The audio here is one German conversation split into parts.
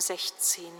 16.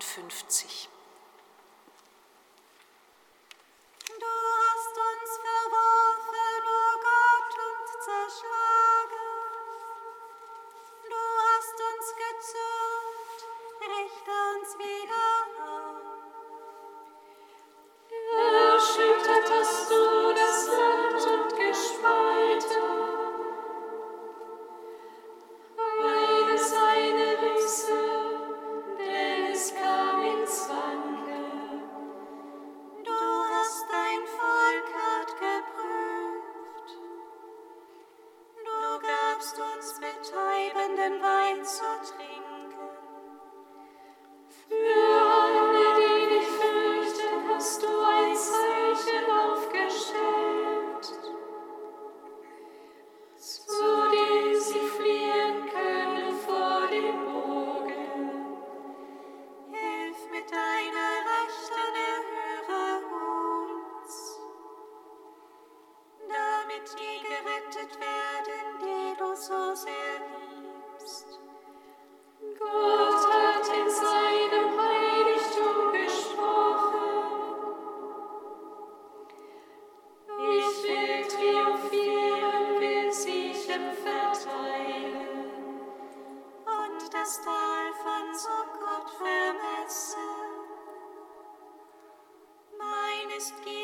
57. des Teufels, o oh Gott, vermessen. Mein ist Gier.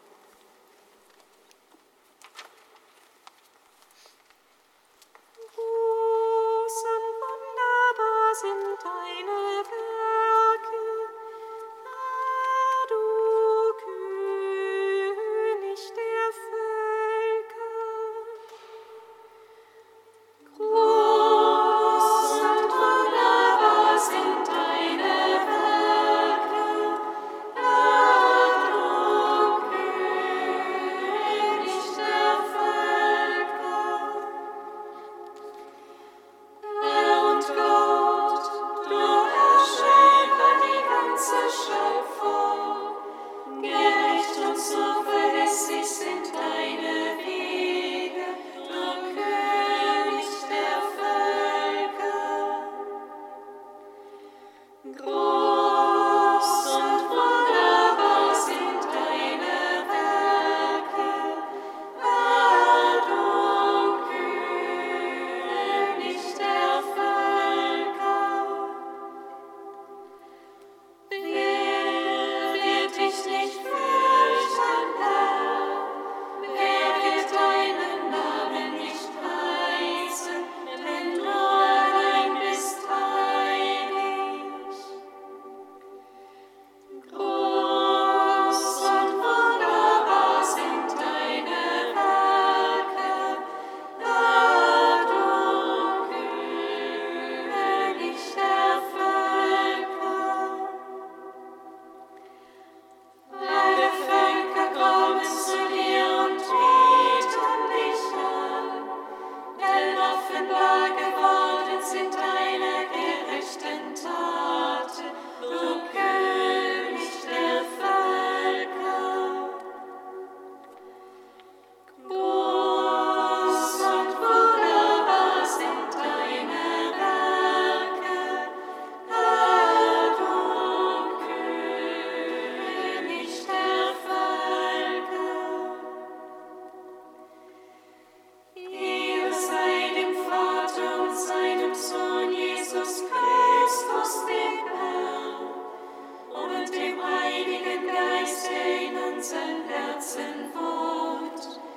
Heiligen Geist in unseren Herzen fort.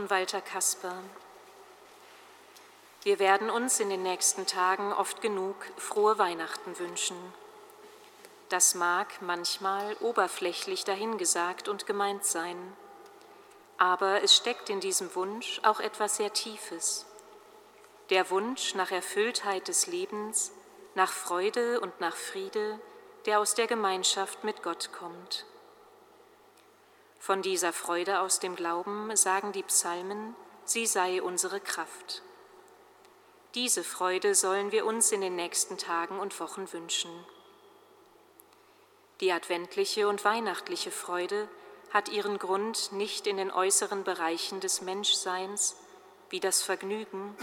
von Walter Kasper. Wir werden uns in den nächsten Tagen oft genug frohe Weihnachten wünschen. Das mag manchmal oberflächlich dahingesagt und gemeint sein, aber es steckt in diesem Wunsch auch etwas sehr Tiefes. Der Wunsch nach Erfülltheit des Lebens, nach Freude und nach Friede, der aus der Gemeinschaft mit Gott kommt. Von dieser Freude aus dem Glauben sagen die Psalmen, sie sei unsere Kraft. Diese Freude sollen wir uns in den nächsten Tagen und Wochen wünschen. Die adventliche und weihnachtliche Freude hat ihren Grund nicht in den äußeren Bereichen des Menschseins, wie das Vergnügen,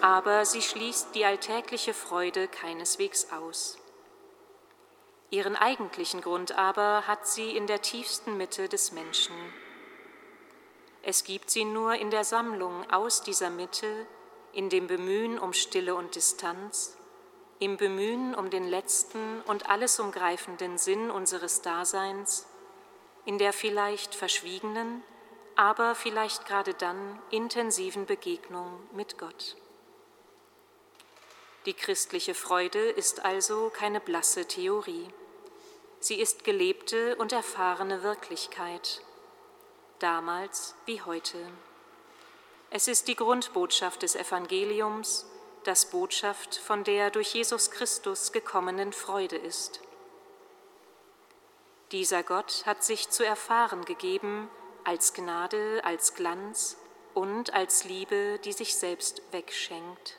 aber sie schließt die alltägliche Freude keineswegs aus. Ihren eigentlichen Grund aber hat sie in der tiefsten Mitte des Menschen. Es gibt sie nur in der Sammlung aus dieser Mitte, in dem Bemühen um Stille und Distanz, im Bemühen um den letzten und alles umgreifenden Sinn unseres Daseins, in der vielleicht verschwiegenen, aber vielleicht gerade dann intensiven Begegnung mit Gott. Die christliche Freude ist also keine blasse Theorie. Sie ist gelebte und erfahrene Wirklichkeit, damals wie heute. Es ist die Grundbotschaft des Evangeliums, das Botschaft von der durch Jesus Christus gekommenen Freude ist. Dieser Gott hat sich zu erfahren gegeben als Gnade, als Glanz und als Liebe, die sich selbst wegschenkt.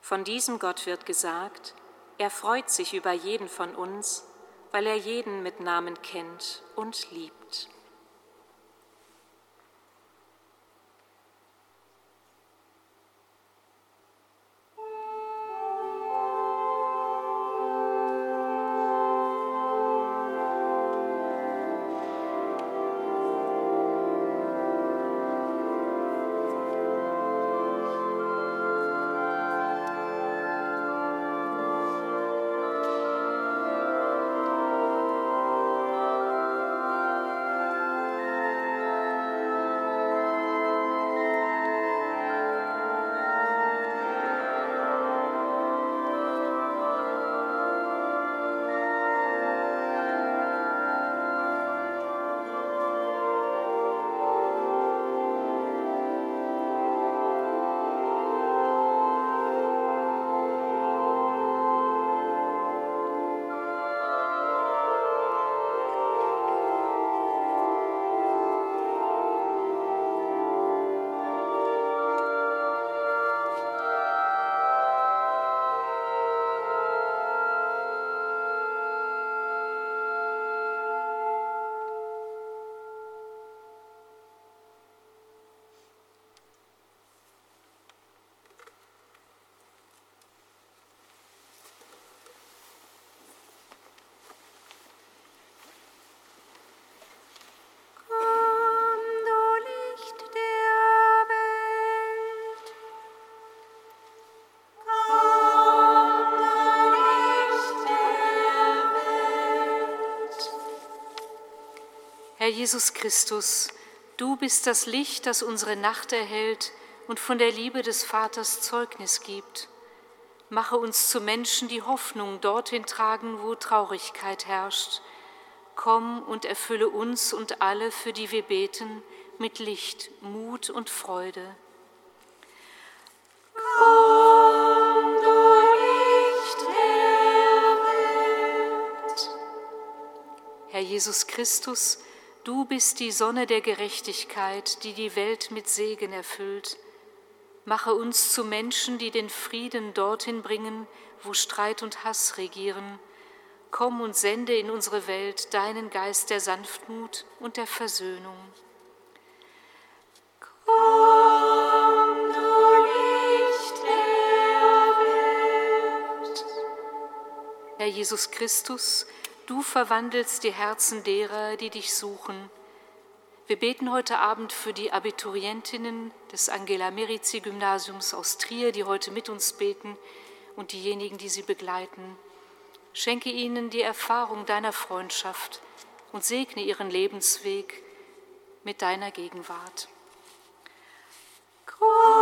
Von diesem Gott wird gesagt, er freut sich über jeden von uns, weil er jeden mit Namen kennt und liebt. Jesus Christus, du bist das Licht, das unsere Nacht erhält und von der Liebe des Vaters Zeugnis gibt. Mache uns zu Menschen, die Hoffnung dorthin tragen, wo Traurigkeit herrscht. Komm und erfülle uns und alle, für die wir beten, mit Licht, Mut und Freude. Komm, du Licht der Welt. Herr Jesus Christus, Du bist die Sonne der Gerechtigkeit, die die Welt mit Segen erfüllt. Mache uns zu Menschen, die den Frieden dorthin bringen, wo Streit und Hass regieren. Komm und sende in unsere Welt deinen Geist der Sanftmut und der Versöhnung. Komm, du Licht der Welt. Herr Jesus Christus, Du verwandelst die Herzen derer, die dich suchen. Wir beten heute Abend für die Abiturientinnen des Angela Merizi Gymnasiums aus Trier, die heute mit uns beten und diejenigen, die sie begleiten. Schenke ihnen die Erfahrung deiner Freundschaft und segne ihren Lebensweg mit deiner Gegenwart. Komm,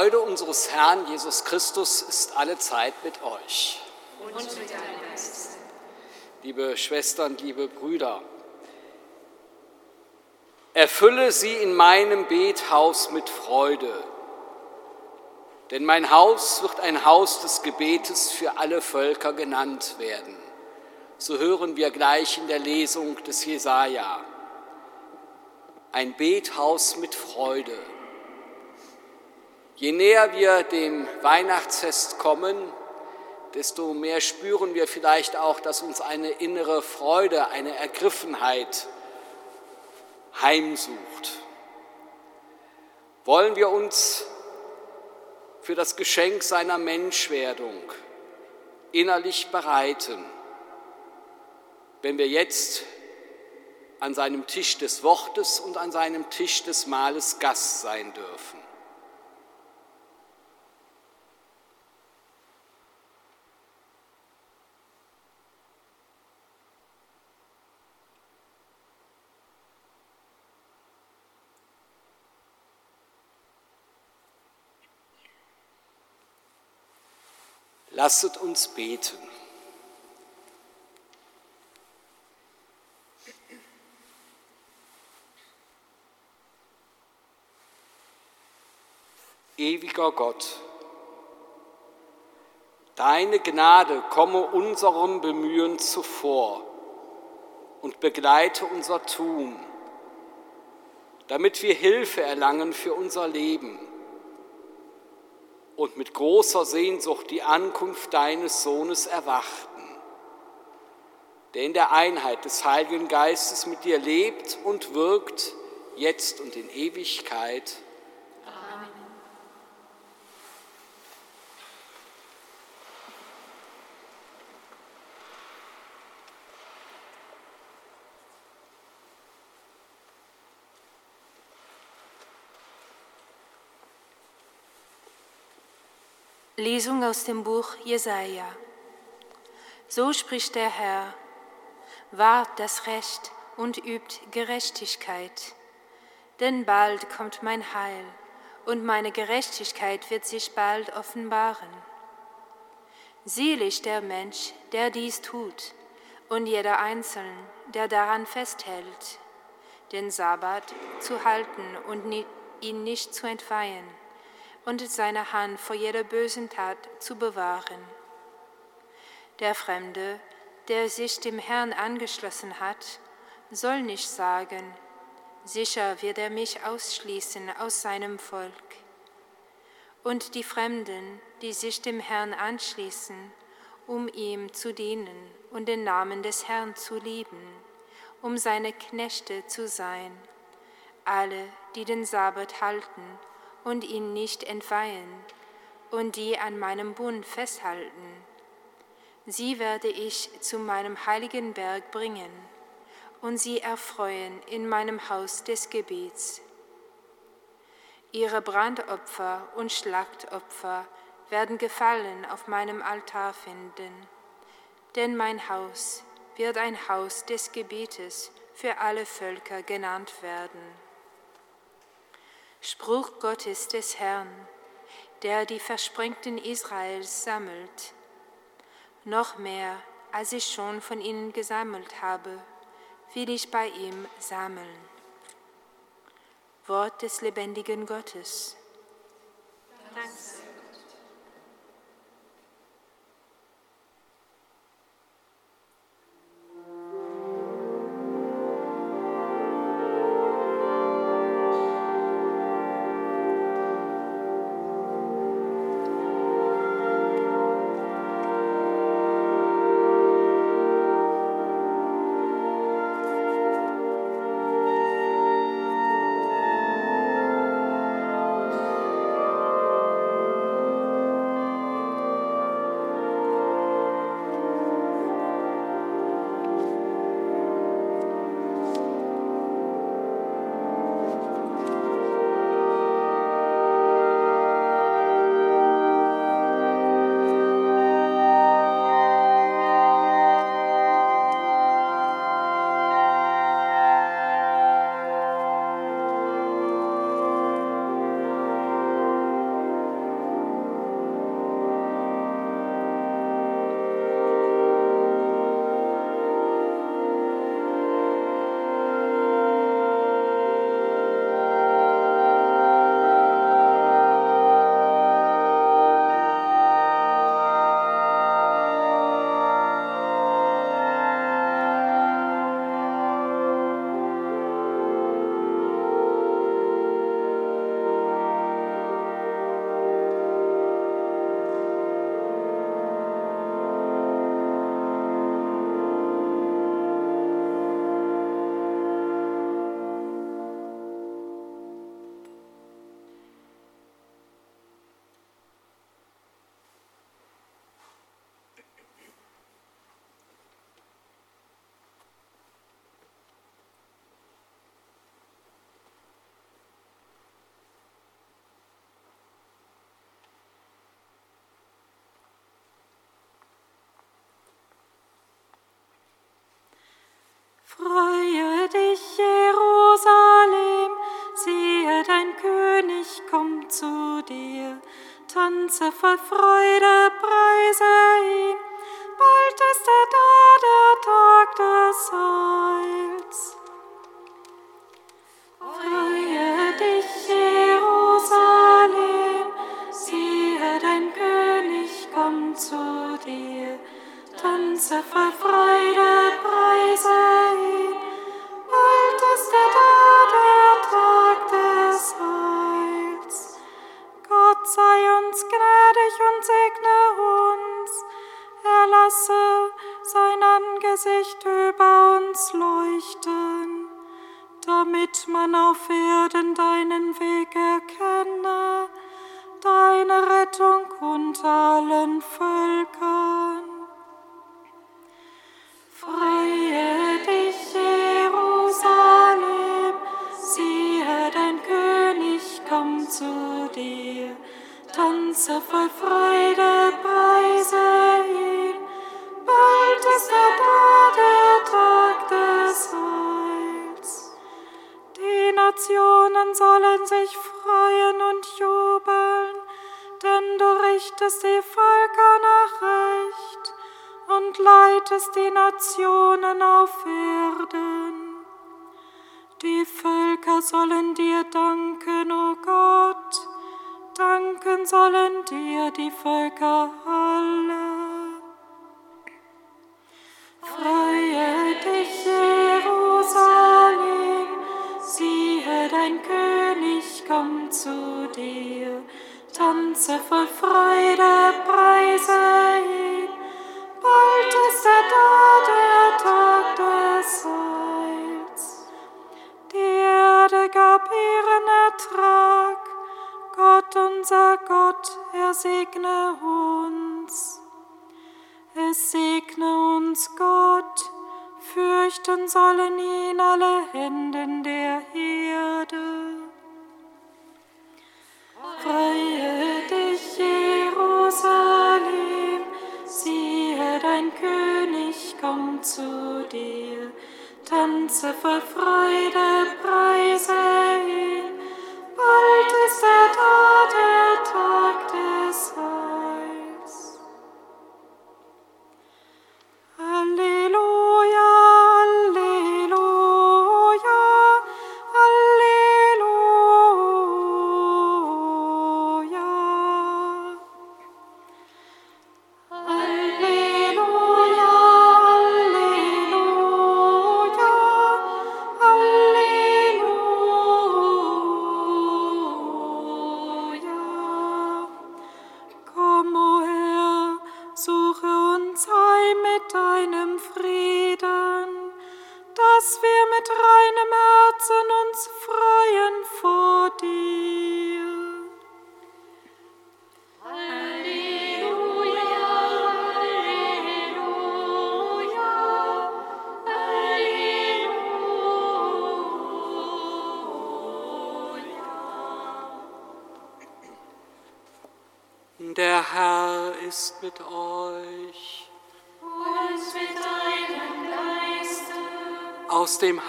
Freude unseres Herrn Jesus Christus ist alle Zeit mit euch. Und mit deinem Geist. Liebe Schwestern, liebe Brüder, erfülle sie in meinem Bethaus mit Freude, denn mein Haus wird ein Haus des Gebetes für alle Völker genannt werden. So hören wir gleich in der Lesung des Jesaja. Ein Bethaus mit Freude. Je näher wir dem Weihnachtsfest kommen, desto mehr spüren wir vielleicht auch, dass uns eine innere Freude, eine Ergriffenheit heimsucht. Wollen wir uns für das Geschenk seiner Menschwerdung innerlich bereiten, wenn wir jetzt an seinem Tisch des Wortes und an seinem Tisch des Mahles Gast sein dürfen. Lasset uns beten. Ewiger Gott, deine Gnade komme unserem Bemühen zuvor und begleite unser Tun, damit wir Hilfe erlangen für unser Leben und mit großer Sehnsucht die Ankunft deines Sohnes erwarten, der in der Einheit des Heiligen Geistes mit dir lebt und wirkt, jetzt und in Ewigkeit. Lesung aus dem Buch Jesaja. So spricht der Herr: Wahrt das Recht und übt Gerechtigkeit, denn bald kommt mein Heil und meine Gerechtigkeit wird sich bald offenbaren. Selig der Mensch, der dies tut, und jeder Einzelne, der daran festhält, den Sabbat zu halten und ihn nicht zu entweihen und seine Hand vor jeder bösen Tat zu bewahren. Der Fremde, der sich dem Herrn angeschlossen hat, soll nicht sagen, sicher wird er mich ausschließen aus seinem Volk. Und die Fremden, die sich dem Herrn anschließen, um ihm zu dienen und den Namen des Herrn zu lieben, um seine Knechte zu sein, alle, die den Sabbat halten und ihn nicht entweihen und die an meinem Bund festhalten. Sie werde ich zu meinem heiligen Berg bringen und sie erfreuen in meinem Haus des Gebets. Ihre Brandopfer und Schlachtopfer werden Gefallen auf meinem Altar finden, denn mein Haus wird ein Haus des Gebetes für alle Völker genannt werden. Spruch Gottes des Herrn, der die Versprengten Israels sammelt. Noch mehr, als ich schon von ihnen gesammelt habe, will ich bei ihm sammeln. Wort des lebendigen Gottes. Dank Freue dich, Jerusalem, siehe, dein König kommt zu dir. tanze voll Freude, man auf Erden deinen Weg erkenne, deine Rettung unter allen Völkern. Freue dich, Jerusalem, siehe, dein König kommt zu dir. Tanze voll Freude, sollen sich freuen und jubeln, denn du richtest die Völker nach Recht und leitest die Nationen auf Erden. Die Völker sollen dir danken, o oh Gott, danken sollen dir die Völker alle. Zu dir. Tanze voll Freude, preise ihn. Bald ist er da, der Tag des Heils. Die Erde gab ihren Ertrag. Gott, unser Gott, er segne uns. Es segne uns Gott, fürchten sollen ihn alle Händen der Erde. Freue dich, Jerusalem, siehe, dein König kommt zu dir. Tanze voll Freude, preise ihn. Bald ist er da, der Tag des Heils.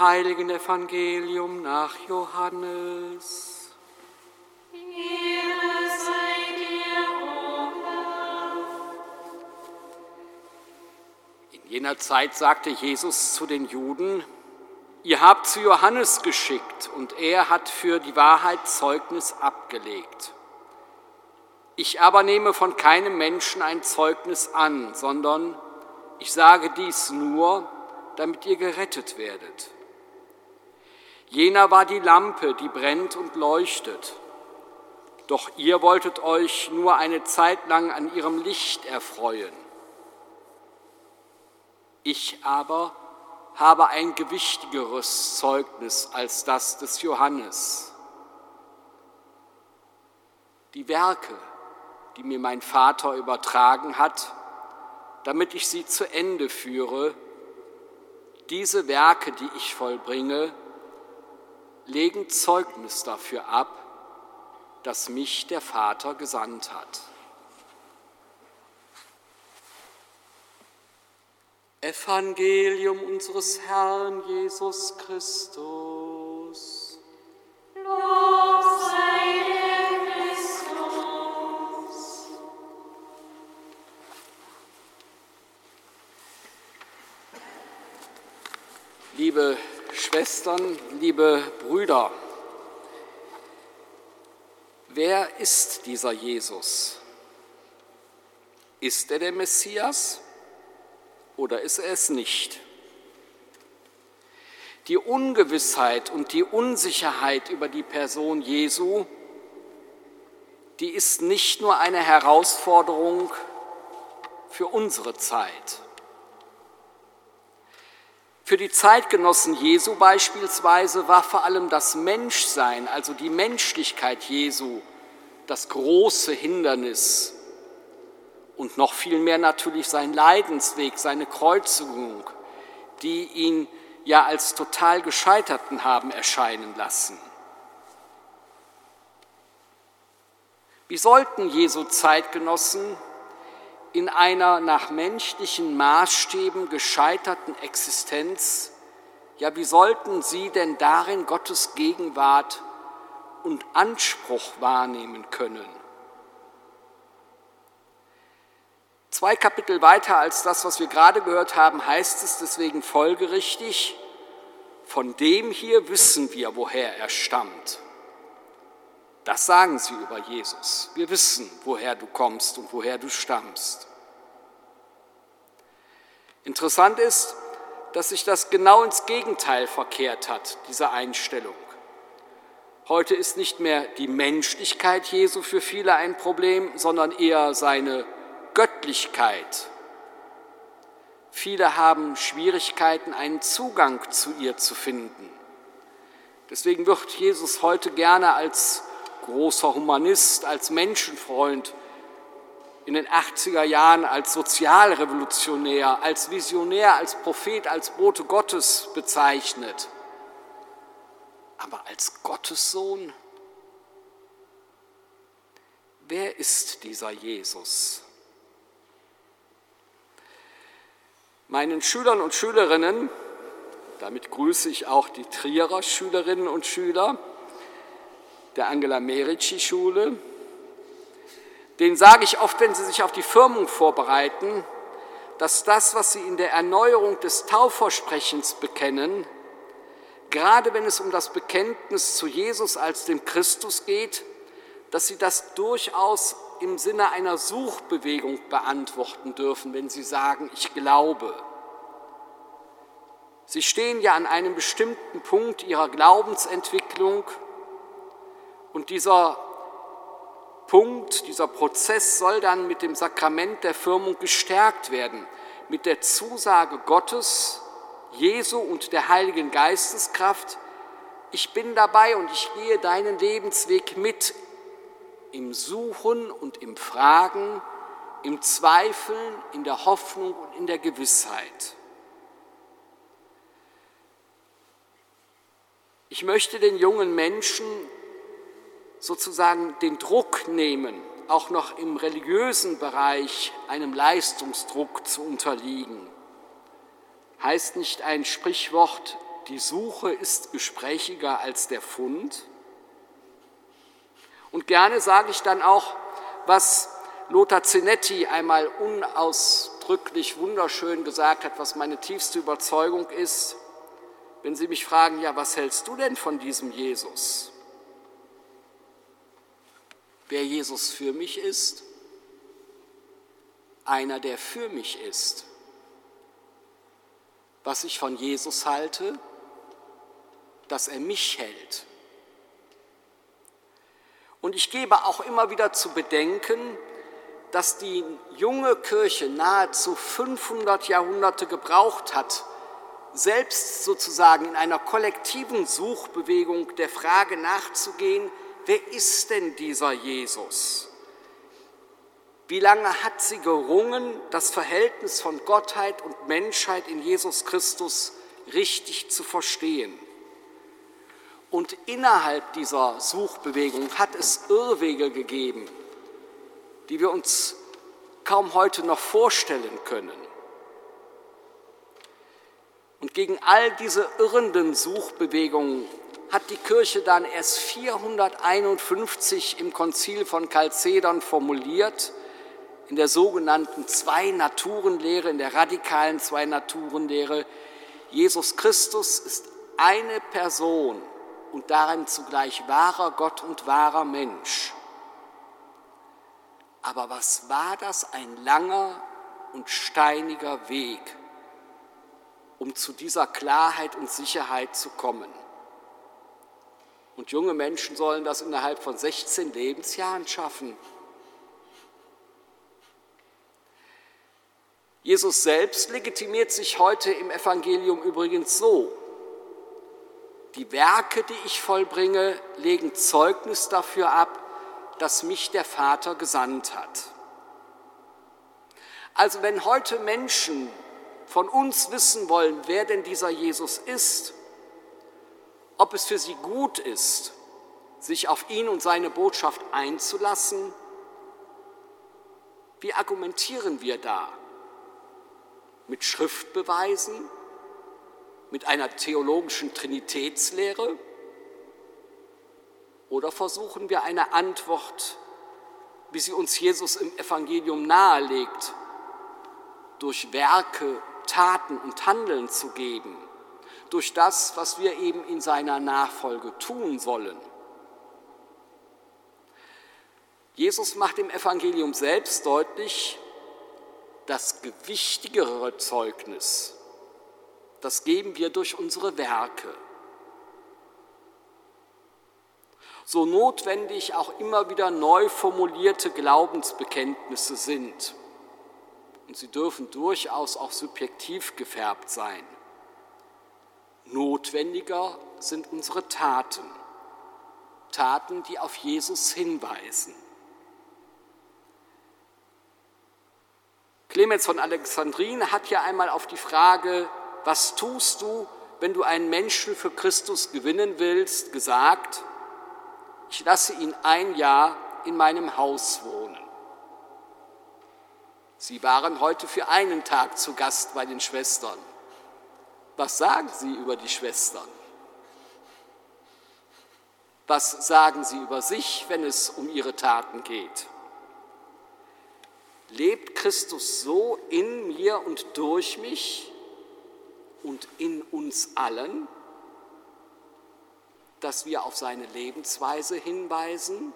Heiligen Evangelium nach Johannes. Ehre sei dir, In jener Zeit sagte Jesus zu den Juden, ihr habt zu Johannes geschickt und er hat für die Wahrheit Zeugnis abgelegt. Ich aber nehme von keinem Menschen ein Zeugnis an, sondern ich sage dies nur, damit ihr gerettet werdet. Jener war die Lampe, die brennt und leuchtet. Doch ihr wolltet euch nur eine Zeit lang an ihrem Licht erfreuen. Ich aber habe ein gewichtigeres Zeugnis als das des Johannes. Die Werke, die mir mein Vater übertragen hat, damit ich sie zu Ende führe, diese Werke, die ich vollbringe, legen Zeugnis dafür ab, dass mich der Vater gesandt hat. Evangelium unseres Herrn Jesus Christus. Lob sei dir, Christus. Liebe Schwestern, liebe Brüder, wer ist dieser Jesus? Ist er der Messias oder ist er es nicht? Die Ungewissheit und die Unsicherheit über die Person Jesu, die ist nicht nur eine Herausforderung für unsere Zeit. Für die Zeitgenossen Jesu beispielsweise war vor allem das Menschsein, also die Menschlichkeit Jesu, das große Hindernis und noch viel mehr natürlich sein Leidensweg, seine Kreuzigung, die ihn ja als total gescheiterten haben erscheinen lassen. Wie sollten Jesu Zeitgenossen in einer nach menschlichen Maßstäben gescheiterten Existenz, ja, wie sollten sie denn darin Gottes Gegenwart und Anspruch wahrnehmen können? Zwei Kapitel weiter als das, was wir gerade gehört haben, heißt es deswegen folgerichtig, von dem hier wissen wir, woher er stammt. Das sagen sie über Jesus. Wir wissen, woher du kommst und woher du stammst. Interessant ist, dass sich das genau ins Gegenteil verkehrt hat, diese Einstellung. Heute ist nicht mehr die Menschlichkeit Jesu für viele ein Problem, sondern eher seine Göttlichkeit. Viele haben Schwierigkeiten, einen Zugang zu ihr zu finden. Deswegen wird Jesus heute gerne als großer Humanist, als Menschenfreund, in den 80er Jahren als Sozialrevolutionär, als Visionär, als Prophet, als Bote Gottes bezeichnet. Aber als Gottessohn? Wer ist dieser Jesus? Meinen Schülern und Schülerinnen, damit grüße ich auch die Trierer Schülerinnen und Schüler, der Angela Merici Schule. Den sage ich oft, wenn sie sich auf die Firmung vorbereiten, dass das, was sie in der Erneuerung des Taufversprechens bekennen, gerade wenn es um das Bekenntnis zu Jesus als dem Christus geht, dass sie das durchaus im Sinne einer Suchbewegung beantworten dürfen, wenn sie sagen, ich glaube. Sie stehen ja an einem bestimmten Punkt ihrer Glaubensentwicklung und dieser Punkt, dieser Prozess soll dann mit dem Sakrament der Firmung gestärkt werden, mit der Zusage Gottes, Jesu und der Heiligen Geisteskraft, ich bin dabei und ich gehe deinen Lebensweg mit im Suchen und im Fragen, im Zweifeln, in der Hoffnung und in der Gewissheit. Ich möchte den jungen Menschen sozusagen den Druck nehmen, auch noch im religiösen Bereich einem Leistungsdruck zu unterliegen. Heißt nicht ein Sprichwort, die Suche ist gesprächiger als der Fund? Und gerne sage ich dann auch, was Lothar Zinetti einmal unausdrücklich wunderschön gesagt hat, was meine tiefste Überzeugung ist, wenn Sie mich fragen, ja, was hältst du denn von diesem Jesus? Wer Jesus für mich ist? Einer, der für mich ist. Was ich von Jesus halte, dass er mich hält. Und ich gebe auch immer wieder zu bedenken, dass die junge Kirche nahezu 500 Jahrhunderte gebraucht hat, selbst sozusagen in einer kollektiven Suchbewegung der Frage nachzugehen, wer ist denn dieser Jesus? Wie lange hat sie gerungen, das Verhältnis von Gottheit und Menschheit in Jesus Christus richtig zu verstehen? Und innerhalb dieser Suchbewegung hat es Irrwege gegeben, die wir uns kaum heute noch vorstellen können. Und gegen all diese irrenden Suchbewegungen hat die Kirche dann erst 451 im Konzil von Chalcedon formuliert, in der sogenannten Zwei-Naturen-Lehre, in der radikalen Zwei-Naturen-Lehre, Jesus Christus ist eine Person und darin zugleich wahrer Gott und wahrer Mensch. Aber was war das ein langer und steiniger Weg, um zu dieser Klarheit und Sicherheit zu kommen. Und junge Menschen sollen das innerhalb von 16 Lebensjahren schaffen. Jesus selbst legitimiert sich heute im Evangelium übrigens so. Die Werke, die ich vollbringe, legen Zeugnis dafür ab, dass mich der Vater gesandt hat. Also wenn heute Menschen von uns wissen wollen, wer denn dieser Jesus ist, ob es für sie gut ist, sich auf ihn und seine Botschaft einzulassen, wie argumentieren wir da? Mit Schriftbeweisen? Mit einer theologischen Trinitätslehre? Oder versuchen wir eine Antwort, wie sie uns Jesus im Evangelium nahelegt, durch Werke, Taten und Handeln zu geben, durch das, was wir eben in seiner Nachfolge tun sollen. Jesus macht im Evangelium selbst deutlich, das gewichtigere Zeugnis, das geben wir durch unsere Werke. So notwendig auch immer wieder neu formulierte Glaubensbekenntnisse sind und sie dürfen durchaus auch subjektiv gefärbt sein. Notwendiger sind unsere Taten, Taten, die auf Jesus hinweisen. Clemens von Alexandrin hat ja einmal auf die Frage, was tust du, wenn du einen Menschen für Christus gewinnen willst, gesagt, ich lasse ihn ein Jahr in meinem Haus wohnen. Sie waren heute für einen Tag zu Gast bei den Schwestern. Was sagen Sie über die Schwestern? Was sagen Sie über sich, wenn es um Ihre Taten geht? Lebt Christus so in mir und durch mich und in uns allen, dass wir auf seine Lebensweise hinweisen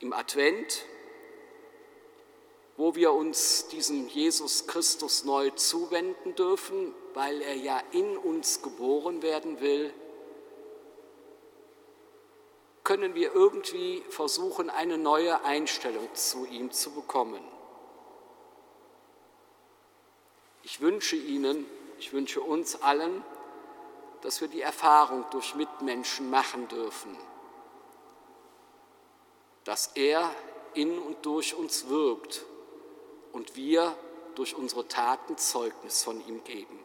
im Advent, wo wir uns diesem Jesus Christus neu zuwenden dürfen, weil er ja in uns geboren werden will, können wir irgendwie versuchen, eine neue Einstellung zu ihm zu bekommen. Ich wünsche Ihnen, ich wünsche uns allen, dass wir die Erfahrung durch Mitmenschen machen dürfen dass er in und durch uns wirkt und wir durch unsere Taten Zeugnis von ihm geben.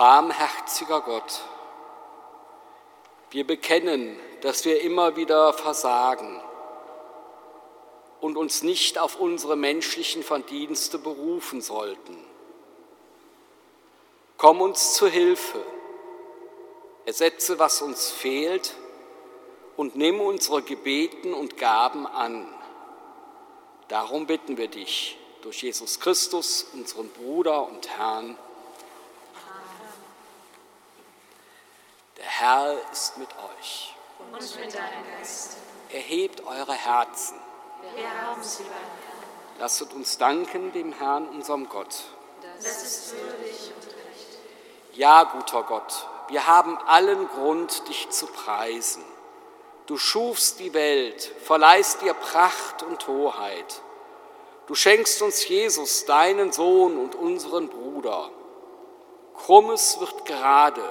Barmherziger Gott, wir bekennen, dass wir immer wieder versagen und uns nicht auf unsere menschlichen Verdienste berufen sollten. Komm uns zu Hilfe, ersetze, was uns fehlt und nimm unsere Gebeten und Gaben an. Darum bitten wir dich durch Jesus Christus, unseren Bruder und Herrn. Herr ist mit euch. Und mit deinem Geist. Erhebt eure Herzen. Wir haben sie beim Herrn. Lasset uns danken dem Herrn, unserem Gott. Das ist würdig und recht. Ja, guter Gott, wir haben allen Grund, dich zu preisen. Du schufst die Welt, verleihst ihr Pracht und Hoheit. Du schenkst uns Jesus, deinen Sohn und unseren Bruder. Krummes wird gerade,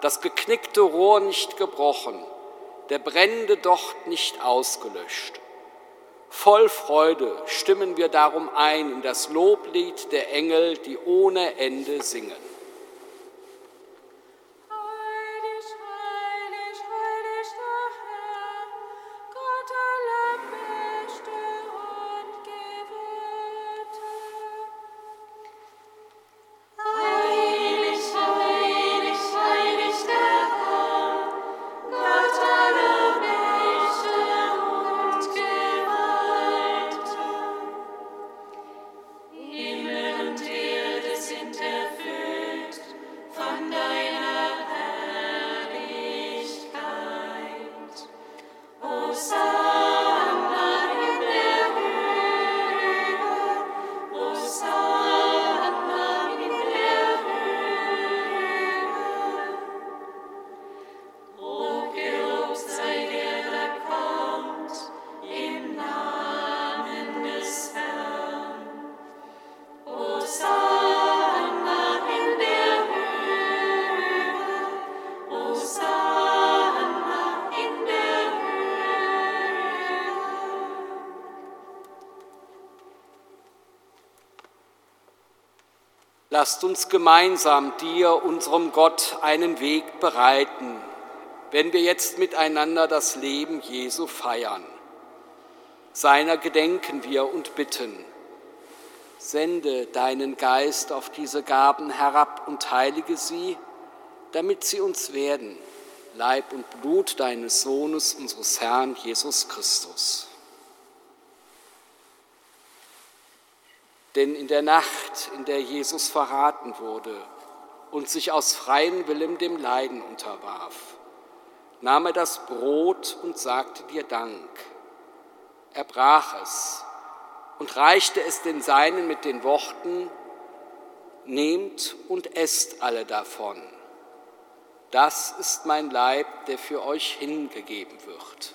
das geknickte Rohr nicht gebrochen, der brennende Docht nicht ausgelöscht. Voll Freude stimmen wir darum ein in das Loblied der Engel, die ohne Ende singen. Lasst uns gemeinsam dir, unserem Gott, einen Weg bereiten, wenn wir jetzt miteinander das Leben Jesu feiern. Seiner gedenken wir und bitten. Sende deinen Geist auf diese Gaben herab und heilige sie, damit sie uns werden, Leib und Blut deines Sohnes, unseres Herrn Jesus Christus. Denn in der Nacht, in der Jesus verraten wurde und sich aus freiem Willen dem Leiden unterwarf, nahm er das Brot und sagte dir Dank. Er brach es und reichte es den Seinen mit den Worten, Nehmt und esst alle davon. Das ist mein Leib, der für euch hingegeben wird.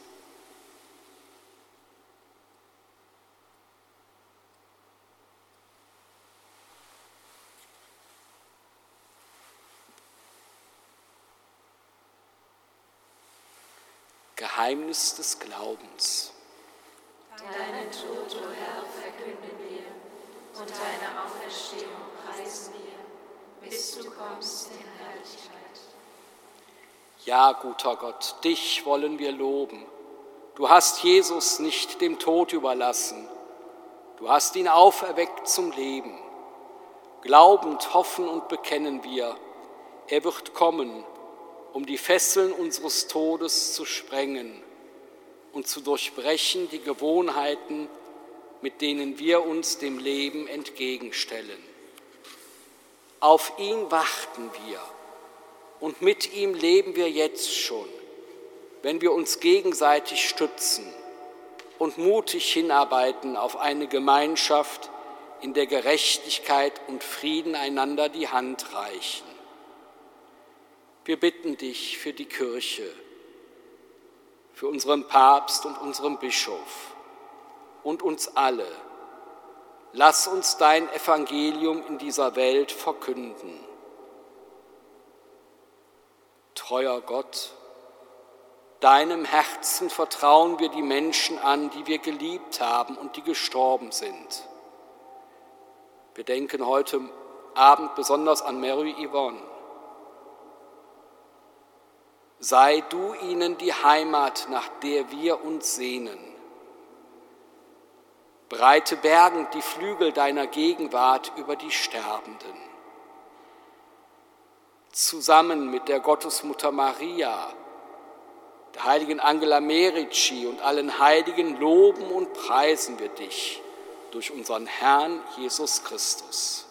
Geheimnis des Glaubens. Deinen Tod, o Herr, verkünden wir und deine Auferstehung preisen wir, bis du kommst in Herrlichkeit. Ja, guter Gott, dich wollen wir loben. Du hast Jesus nicht dem Tod überlassen. Du hast ihn auferweckt zum Leben. Glaubend hoffen und bekennen wir, er wird kommen, um die Fesseln unseres Todes zu sprengen und zu durchbrechen die Gewohnheiten, mit denen wir uns dem Leben entgegenstellen. Auf ihn warten wir und mit ihm leben wir jetzt schon, wenn wir uns gegenseitig stützen und mutig hinarbeiten auf eine Gemeinschaft, in der Gerechtigkeit und Frieden einander die Hand reichen. Wir bitten dich für die Kirche, für unseren Papst und unseren Bischof und uns alle. Lass uns dein Evangelium in dieser Welt verkünden. Treuer Gott, deinem Herzen vertrauen wir die Menschen an, die wir geliebt haben und die gestorben sind. Wir denken heute Abend besonders an Mary Yvonne. Sei du ihnen die Heimat, nach der wir uns sehnen. Breite bergend die Flügel deiner Gegenwart über die Sterbenden. Zusammen mit der Gottesmutter Maria, der heiligen Angela Merici und allen Heiligen loben und preisen wir dich durch unseren Herrn Jesus Christus.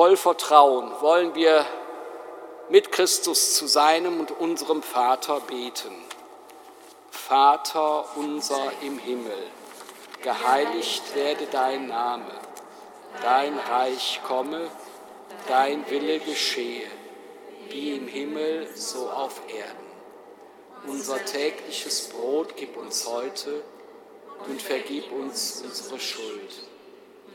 Voll Vertrauen wollen wir mit Christus zu seinem und unserem Vater beten. Vater unser im Himmel, geheiligt werde dein Name, dein Reich komme, dein Wille geschehe, wie im Himmel so auf Erden. Unser tägliches Brot gib uns heute und vergib uns unsere Schuld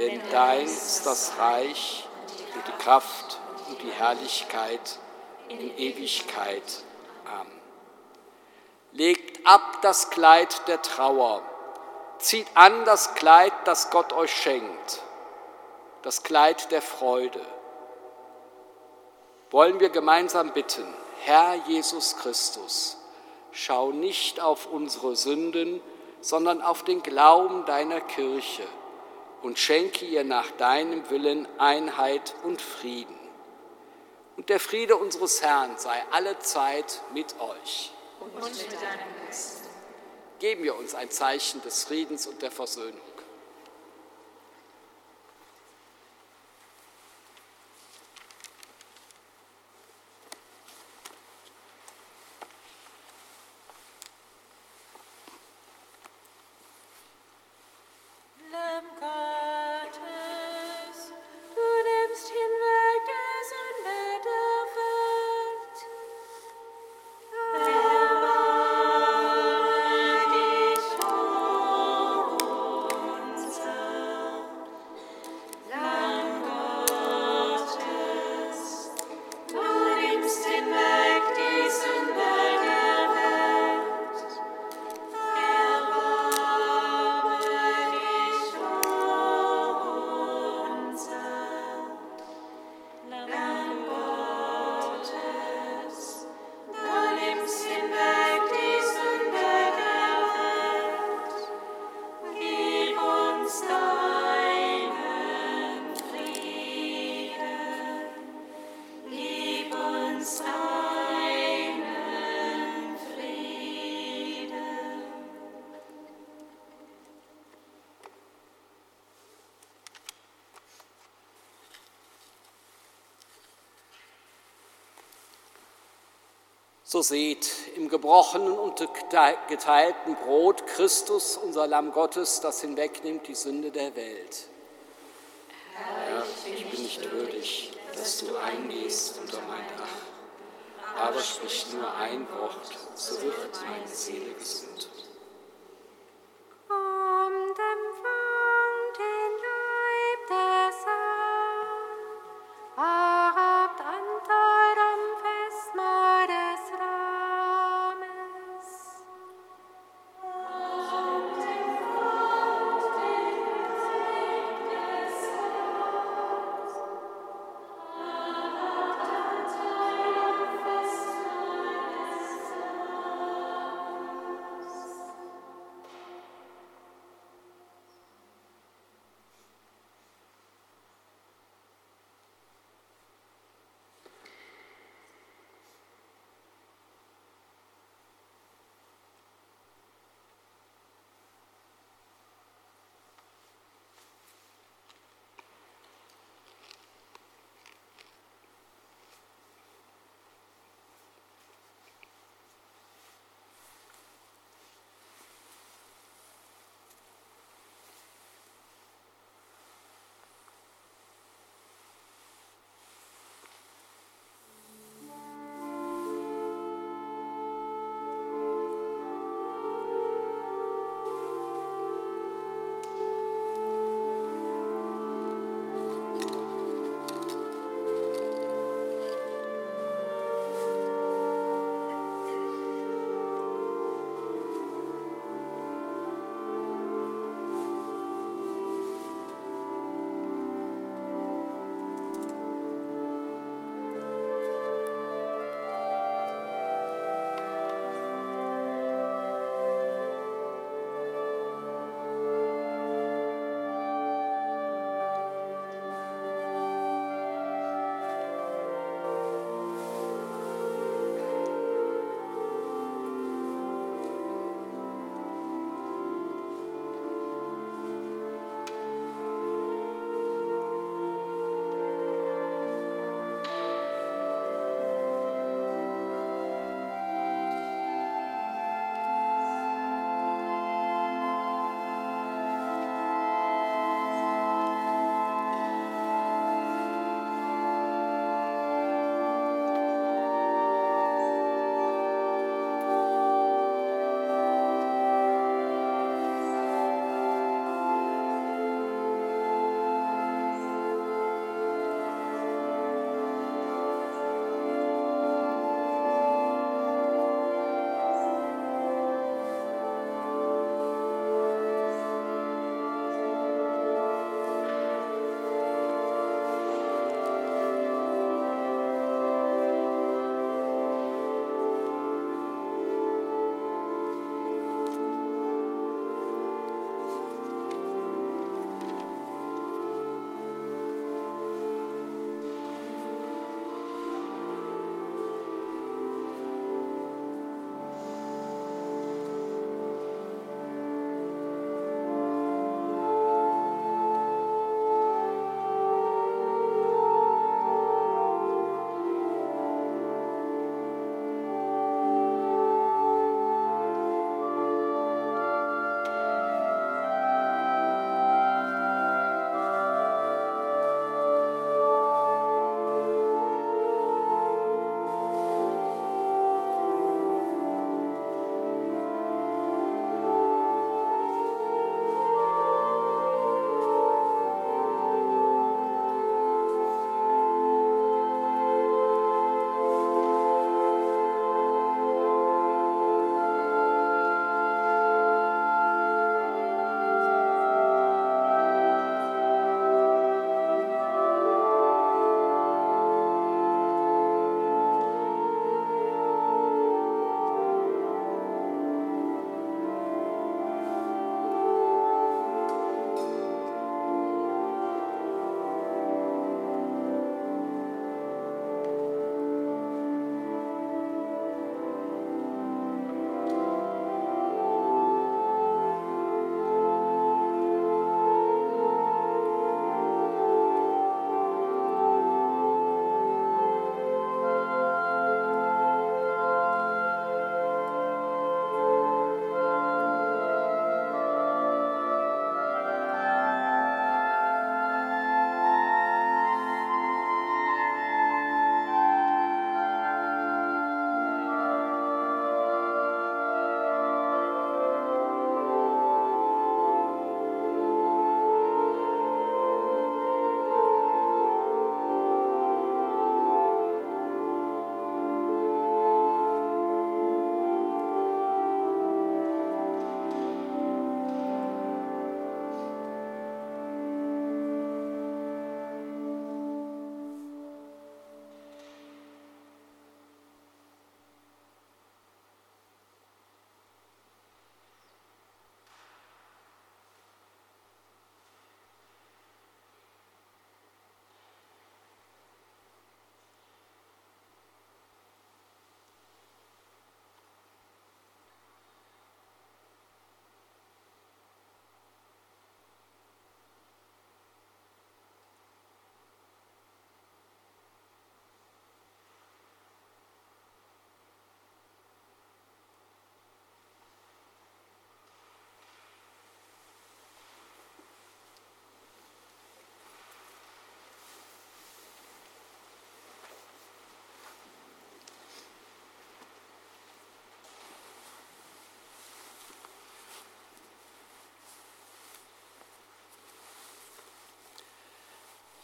Denn dein ist das Reich und die Kraft und die Herrlichkeit in Ewigkeit. Amen. Legt ab das Kleid der Trauer, zieht an das Kleid, das Gott euch schenkt, das Kleid der Freude. Wollen wir gemeinsam bitten, Herr Jesus Christus, schau nicht auf unsere Sünden, sondern auf den Glauben deiner Kirche und schenke ihr nach deinem Willen Einheit und Frieden. Und der Friede unseres Herrn sei alle Zeit mit euch. Und mit deinem Geist. Geben wir uns ein Zeichen des Friedens und der Versöhnung. So seht im gebrochenen und geteilten Brot Christus, unser Lamm Gottes, das hinwegnimmt die Sünde der Welt. Herr, ich bin nicht würdig, dass du eingehst unter mein Dach, aber sprich nur ein Wort, so wird meine Seele gesund.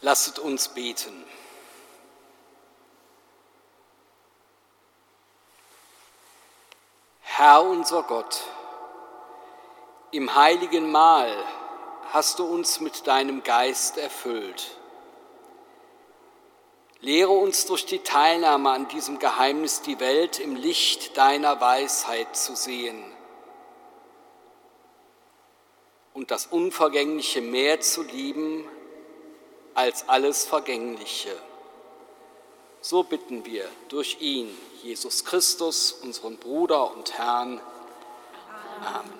Lasset uns beten. Herr unser Gott, im heiligen Mahl hast du uns mit deinem Geist erfüllt. Lehre uns durch die Teilnahme an diesem Geheimnis die Welt im Licht deiner Weisheit zu sehen und das Unvergängliche mehr zu lieben als alles Vergängliche. So bitten wir durch ihn, Jesus Christus, unseren Bruder und Herrn. Amen.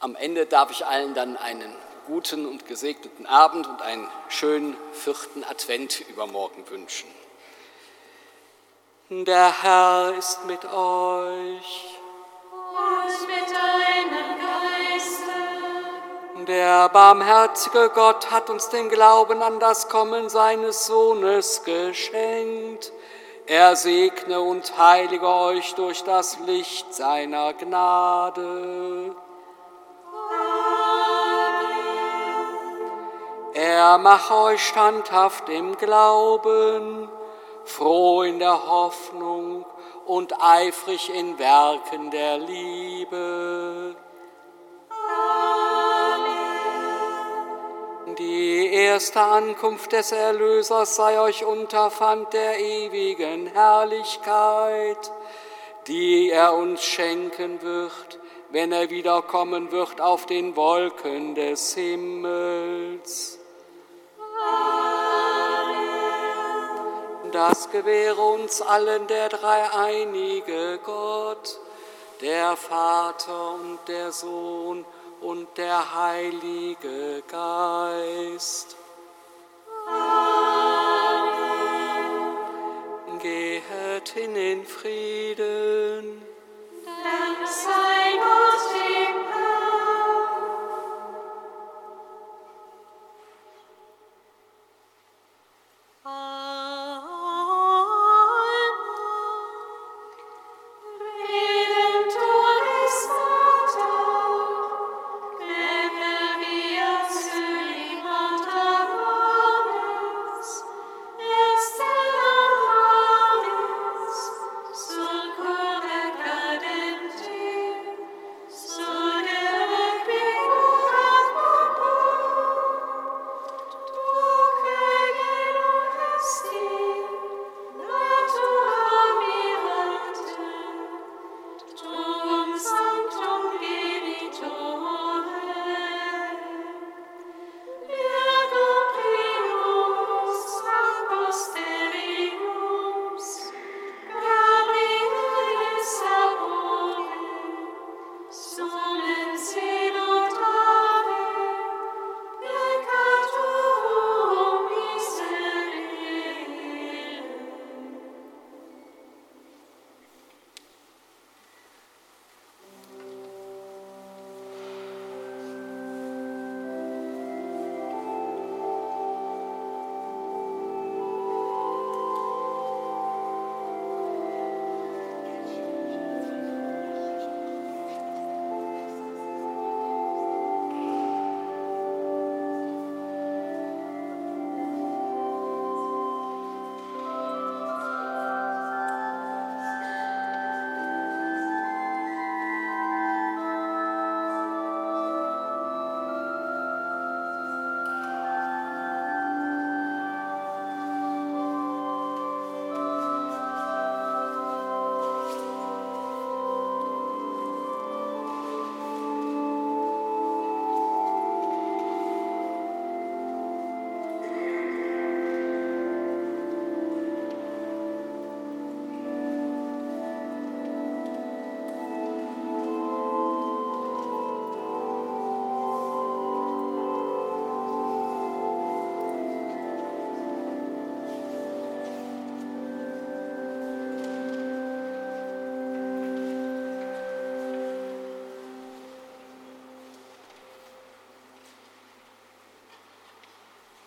Am Ende darf ich allen dann einen guten und gesegneten Abend und einen schönen vierten Advent übermorgen wünschen. Der Herr ist mit euch. Und mit deinem Geiste. Der barmherzige Gott hat uns den Glauben an das Kommen seines Sohnes geschenkt. Er segne und heilige euch durch das Licht seiner Gnade. Er mache euch standhaft im Glauben, froh in der Hoffnung und eifrig in Werken der Liebe. Die erste Ankunft des Erlösers sei euch Unterpfand der ewigen Herrlichkeit, die er uns schenken wird, wenn er wiederkommen wird auf den Wolken des Himmels. Das gewähre uns allen der dreieinige Gott, der Vater und der Sohn und der Heilige Geist. Amen. Gehet in den Frieden. Dank sei